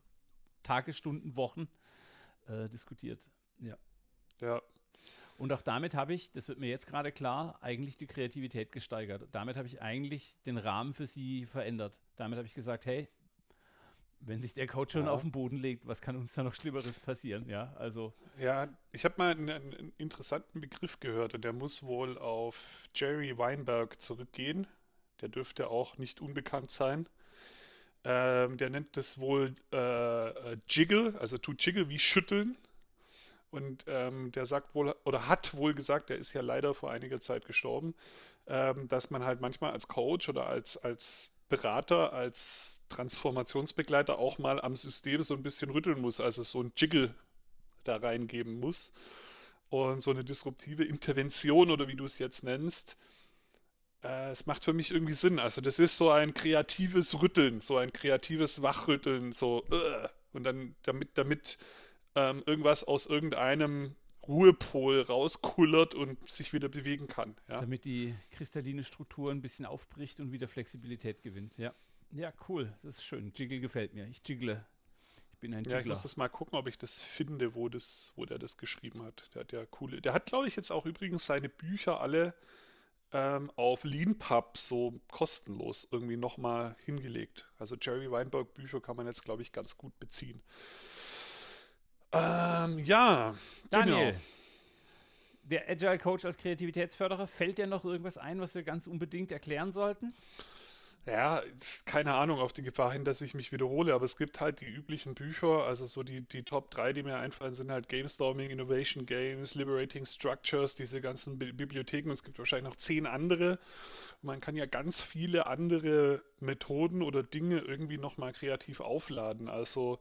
Tage, Stunden, Wochen äh, diskutiert. Ja. Ja, Und auch damit habe ich, das wird mir jetzt gerade klar, eigentlich die Kreativität gesteigert. Damit habe ich eigentlich den Rahmen für sie verändert. Damit habe ich gesagt, hey, wenn sich der Coach schon Ja. auf den Boden legt, was kann uns da noch Schlimmeres passieren? Ja, also ja ich habe mal einen, einen interessanten Begriff gehört und der muss wohl auf Jerry Weinberg zurückgehen. Der dürfte auch nicht unbekannt sein. Ähm, der nennt das wohl äh, äh, Jiggle, also to Jiggle wie schütteln. Und ähm, der sagt wohl, oder hat wohl gesagt, der ist ja leider vor einiger Zeit gestorben, ähm, dass man halt manchmal als Coach oder als, als Berater, als Transformationsbegleiter auch mal am System so ein bisschen rütteln muss, also so ein Jiggle da reingeben muss. Und so eine disruptive Intervention oder wie du es jetzt nennst, äh, es macht für mich irgendwie Sinn. Also das ist so ein kreatives Rütteln, so ein kreatives Wachrütteln, so äh, und dann damit, damit ähm, irgendwas aus irgendeinem Ruhepol rauskullert und sich wieder bewegen kann. Ja, damit die kristalline Struktur ein bisschen aufbricht und wieder Flexibilität gewinnt. Ja, ja, cool. Das ist schön. Jiggle gefällt mir. Ich jiggle. Ich bin ein ja ich Jiggler. muss das mal gucken, ob ich das finde, wo, das, wo der das geschrieben hat. Der hat ja coole. Der hat, glaube ich, jetzt auch übrigens seine Bücher alle ähm, auf Leanpub so kostenlos irgendwie nochmal hingelegt. Also Jerry Weinberg Bücher kann man jetzt, glaube ich, ganz gut beziehen. Ähm, ja, Daniel, genau. der Agile Coach als Kreativitätsförderer, fällt dir noch irgendwas ein, was wir ganz unbedingt erklären sollten? Ja, keine Ahnung, auf die Gefahr hin, dass ich mich wiederhole, aber es gibt halt die üblichen Bücher, also so die, die Top 3, die mir einfallen, sind halt Gamestorming, Innovation Games, Liberating Structures, diese ganzen Bi Bibliotheken und es gibt wahrscheinlich noch zehn andere. Man kann ja ganz viele andere Methoden oder Dinge irgendwie nochmal kreativ aufladen. Also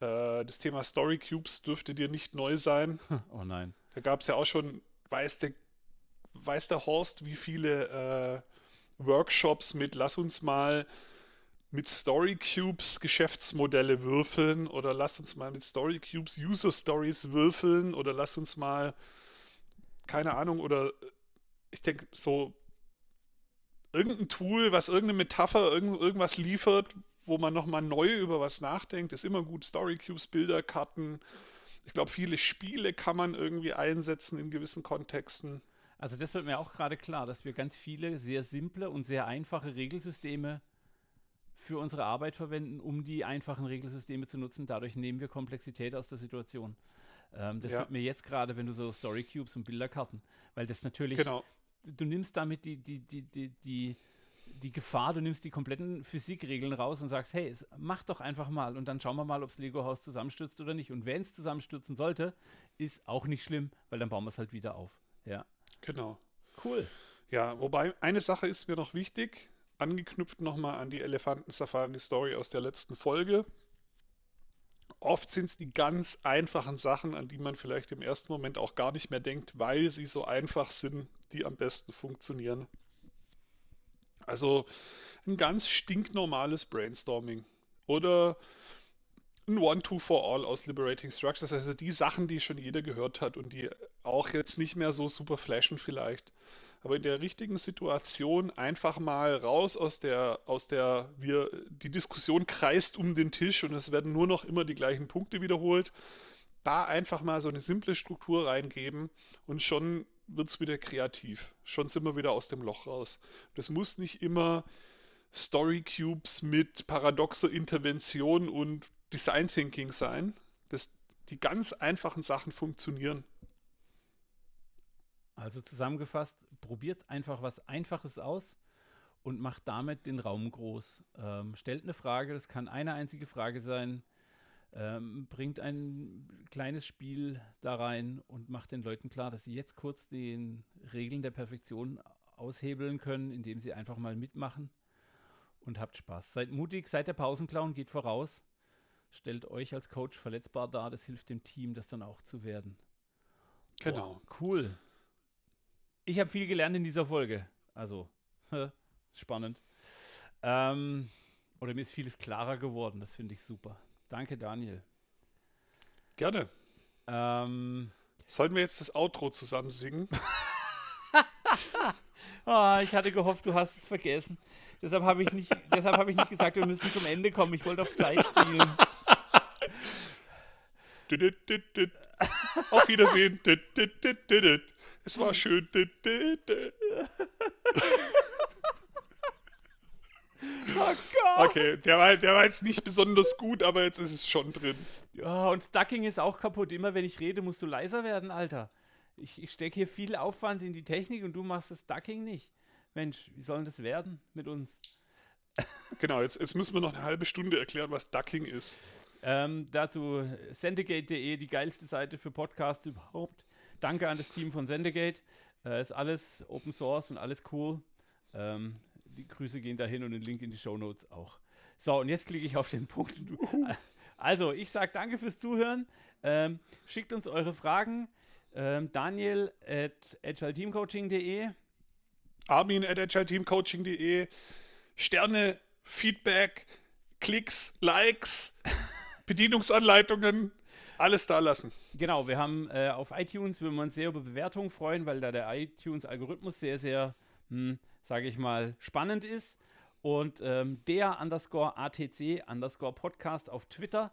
äh, das Thema Story Cubes dürfte dir nicht neu sein. Oh nein. Da gab es ja auch schon, weiß der, weiß der Horst, wie viele äh, Workshops mit lass uns mal mit Story Cubes Geschäftsmodelle würfeln oder lass uns mal mit Story Cubes User Stories würfeln oder lass uns mal, keine Ahnung, oder ich denke so irgendein Tool, was irgendeine Metapher, irgend, irgendwas liefert, wo man nochmal neu über was nachdenkt, ist immer gut. Story Cubes, Bilderkarten. Ich glaube, viele Spiele kann man irgendwie einsetzen in gewissen Kontexten. Also das wird mir auch gerade klar, dass wir ganz viele sehr simple und sehr einfache Regelsysteme für unsere Arbeit verwenden, um die einfachen Regelsysteme zu nutzen. Dadurch nehmen wir Komplexität aus der Situation. Ähm, das Ja. wird mir jetzt gerade, wenn du so Story Cubes und Bilderkarten, weil das natürlich, Genau. du nimmst damit die, die, die, die, die, die Gefahr, du nimmst die kompletten Physikregeln raus und sagst, hey, mach doch einfach mal und dann schauen wir mal, ob das Lego-Haus zusammenstürzt oder nicht. Und wenn es zusammenstürzen sollte, ist auch nicht schlimm, weil dann bauen wir es halt wieder auf. Ja, Genau. cool. Ja, wobei eine Sache ist mir noch wichtig, angeknüpft nochmal an die Elefanten-Safari-Story aus der letzten Folge. Oft sind es die ganz einfachen Sachen, an die man vielleicht im ersten Moment auch gar nicht mehr denkt, weil sie so einfach sind, die am besten funktionieren. Also ein ganz stinknormales Brainstorming oder ein One-Two-for-All aus Liberating Structures, also die Sachen, die schon jeder gehört hat und die auch jetzt nicht mehr so super flashen vielleicht. Aber in der richtigen Situation einfach mal raus aus der, aus der, wir, die Diskussion kreist um den Tisch und es werden nur noch immer die gleichen Punkte wiederholt. Da einfach mal so eine simple Struktur reingeben und schon wird es wieder kreativ. Schon sind wir wieder aus dem Loch raus. Das muss nicht immer Story Cubes mit paradoxer Intervention und Design Thinking sein. Das, die ganz einfachen Sachen funktionieren. Also zusammengefasst, probiert einfach was Einfaches aus und macht damit den Raum groß. Ähm, stellt eine Frage, das kann eine einzige Frage sein, ähm, bringt ein kleines Spiel da rein und macht den Leuten klar, dass sie jetzt kurz den Regeln der Perfektion aushebeln können, indem sie einfach mal mitmachen und habt Spaß. Seid mutig, seid der Pausenclown, geht voraus, stellt euch als Coach verletzbar dar, das hilft dem Team, das dann auch zu werden. Genau. Boah, cool. Ich habe viel gelernt in dieser Folge. Also, spannend. Ähm, oder mir ist vieles klarer geworden. Das finde ich super. Danke, Daniel. Gerne. Ähm, Sollen wir jetzt das Outro zusammen singen? ah, ich hatte gehofft, du hast es vergessen. Deshalb habe ich, nicht- deshalb habe ich nicht gesagt, wir müssen zum Ende kommen. Ich wollte auf Zeit spielen. Auf Wiedersehen. Es war schön. Oh Gott. Okay, der war, der war jetzt nicht besonders gut, aber jetzt ist es schon drin. Ja, und Stucking ist auch kaputt. Immer wenn ich rede, musst du leiser werden, Alter. Ich, ich stecke hier viel Aufwand in die Technik und du machst das Ducking nicht. Mensch, wie soll das werden mit uns? Genau, jetzt, jetzt müssen wir noch eine halbe Stunde erklären, was Ducking ist. Ähm, dazu sendegate.de, die geilste Seite für Podcasts überhaupt. Danke an das Team von Sendegate. Äh, ist alles Open Source und alles cool. Ähm, die Grüße gehen dahin und den Link in die Show Notes auch. So, und jetzt klicke ich auf den Punkt. Also, ich sage danke fürs Zuhören. Ähm, schickt uns eure Fragen. Ähm, Daniel at agileteamcoaching.de. Armin at agileteamcoaching.de. Sterne, Feedback, Klicks, Likes, Bedienungsanleitungen, alles da lassen. Genau, wir haben äh, auf iTunes, würden wir uns sehr über Bewertungen freuen, weil da der iTunes-Algorithmus sehr, sehr, hm, sage ich mal, spannend ist. Und ähm, der underscore ATC underscore Podcast auf Twitter,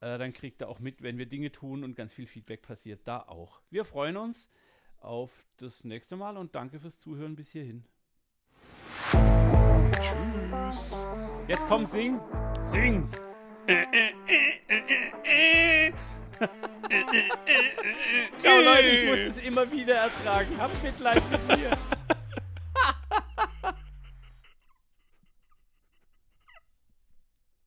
äh, dann kriegt er auch mit, wenn wir Dinge tun und ganz viel Feedback passiert da auch. Wir freuen uns auf das nächste Mal und danke fürs Zuhören bis hierhin. Tschüss. Jetzt komm, sing! Sing! Ciao Leute, ich muss es immer wieder ertragen. Habt Mitleid mit mir.